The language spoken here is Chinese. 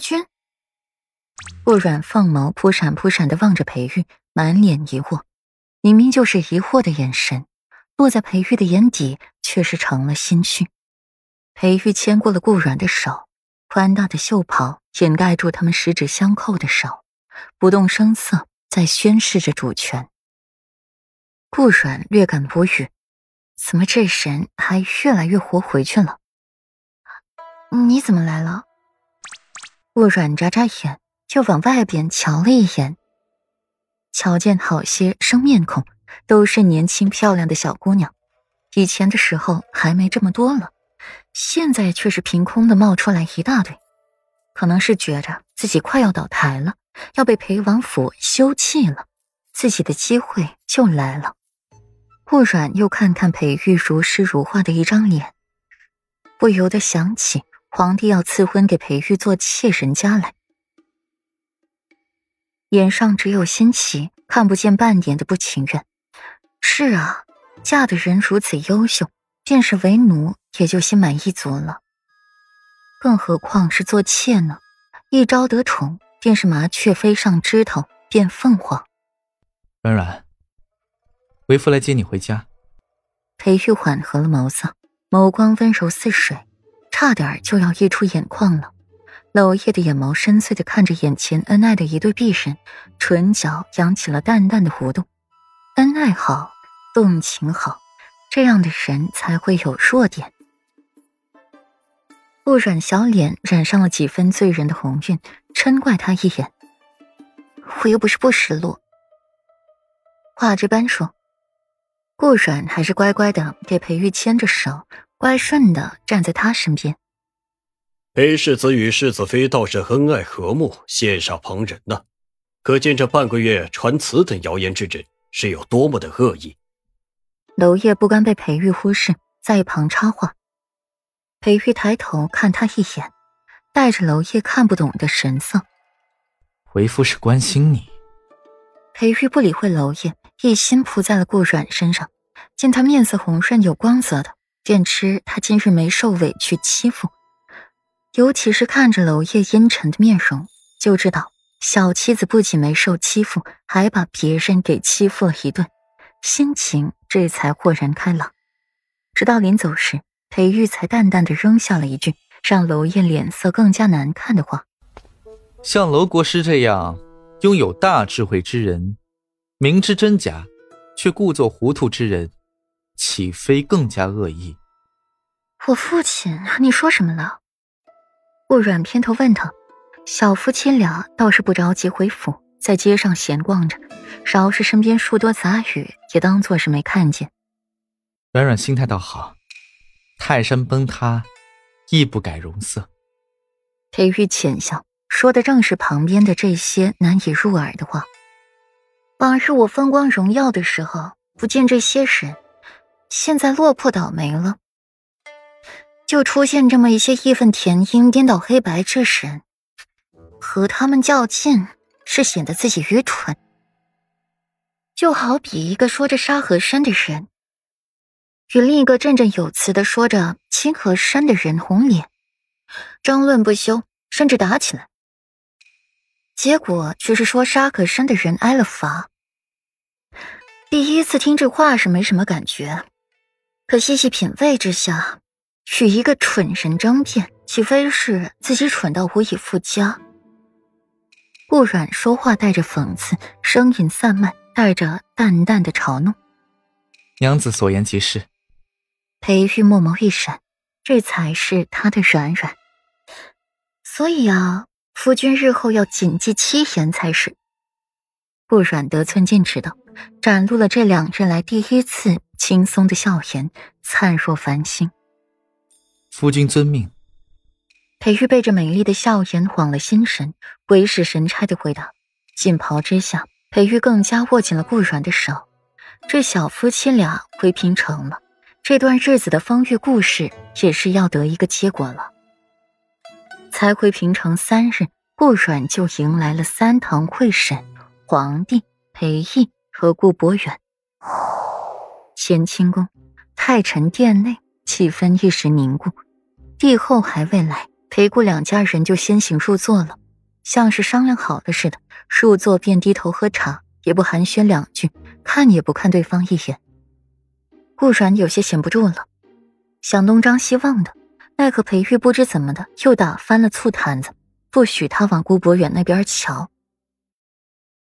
君。顾软凤眸扑闪扑闪的望着裴玉，满脸疑惑。明明就是疑惑的眼神，落在裴玉的眼底，却是成了心虚。裴玉牵过了顾软的手，宽大的袖袍掩盖住他们十指相扣的手，不动声色，在宣示着主权。顾软略感无语，怎么这神还越来越活回去了？你怎么来了？顾软眨眨眼，就往外边瞧了一眼，瞧见好些生面孔，都是年轻漂亮的小姑娘。以前的时候还没这么多了。现在却是凭空的冒出来一大堆，可能是觉着自己快要倒台了，要被裴王府休弃了，自己的机会就来了。顾软又看看裴玉如诗如画的一张脸，不由得想起皇帝要赐婚给裴玉做妾人家来，眼上只有欣喜，看不见半点的不情愿。是啊，嫁的人如此优秀。便是为奴，也就心满意足了。更何况是做妾呢？一朝得宠，便是麻雀飞上枝头变凤凰。软软，为夫来接你回家。裴玉缓和了眸色，眸光温柔似水，差点就要溢出眼眶了。娄烨的眼眸深邃的看着眼前恩爱的一对璧人，唇角扬起了淡淡的弧度。恩爱好，动情好。这样的人才会有弱点。顾软小脸染上了几分醉人的红晕，嗔怪他一眼：“我又不是不识路。”话这般说，顾软还是乖乖的给裴玉牵着手，乖顺的站在他身边。裴世子与世子妃倒是恩爱和睦，羡煞旁人呢。可见这半个月传此等谣言之人是有多么的恶意。娄烨不甘被裴玉忽视，在一旁插话。裴玉抬头看他一眼，带着娄烨看不懂的神色。为夫是关心你。裴玉不理会娄烨，一心扑在了顾软身上。见他面色红润有光泽的，便知他今日没受委屈欺负。尤其是看着娄烨阴沉的面容，就知道小妻子不仅没受欺负，还把别人给欺负了一顿。心情这才豁然开朗，直到临走时，裴玉才淡淡的扔下了一句让娄烨脸色更加难看的话：“像娄国师这样拥有大智慧之人，明知真假却故作糊涂之人，岂非更加恶意？”我父亲，你说什么了？顾软偏头问他，小夫妻俩倒是不着急回府。在街上闲逛着，饶是身边树多杂语，也当做是没看见。软软心态倒好，泰山崩塌，亦不改容色。裴玉浅笑，说的正是旁边的这些难以入耳的话。往日我风光荣耀的时候，不见这些人，现在落魄倒霉了，就出现这么一些义愤填膺、颠倒黑白之人，和他们较劲。是显得自己愚蠢，就好比一个说着沙和山的人，与另一个振振有词的说着清河山的人红脸，争论不休，甚至打起来。结果却是说沙可山的人挨了罚。第一次听这话是没什么感觉，可细细品味之下，与一个蠢人争辩，岂非是自己蠢到无以复加？顾软说话带着讽刺，声音散漫，带着淡淡的嘲弄。娘子所言极是。裴玉墨眸一闪，这才是他的软软。所以啊，夫君日后要谨记七言才是。顾软得寸进尺的，展露了这两日来第一次轻松的笑颜，灿若繁星。夫君遵命。裴玉被这美丽的笑颜晃了心神，鬼使神差的回答。锦袍之下，裴玉更加握紧了顾软的手。这小夫妻俩回平城了，这段日子的风月故事也是要得一个结果了。才回平城三日，顾软就迎来了三堂会审：皇帝、裴义和顾博远。乾清宫太晨殿内气氛一时凝固，帝后还未来。裴顾两家人就先行入座了，像是商量好了似的。入座便低头喝茶，也不寒暄两句，看也不看对方一眼。顾然有些闲不住了，想东张西望的，奈何裴玉不知怎么的又打翻了醋坛子，不许他往顾博远那边瞧。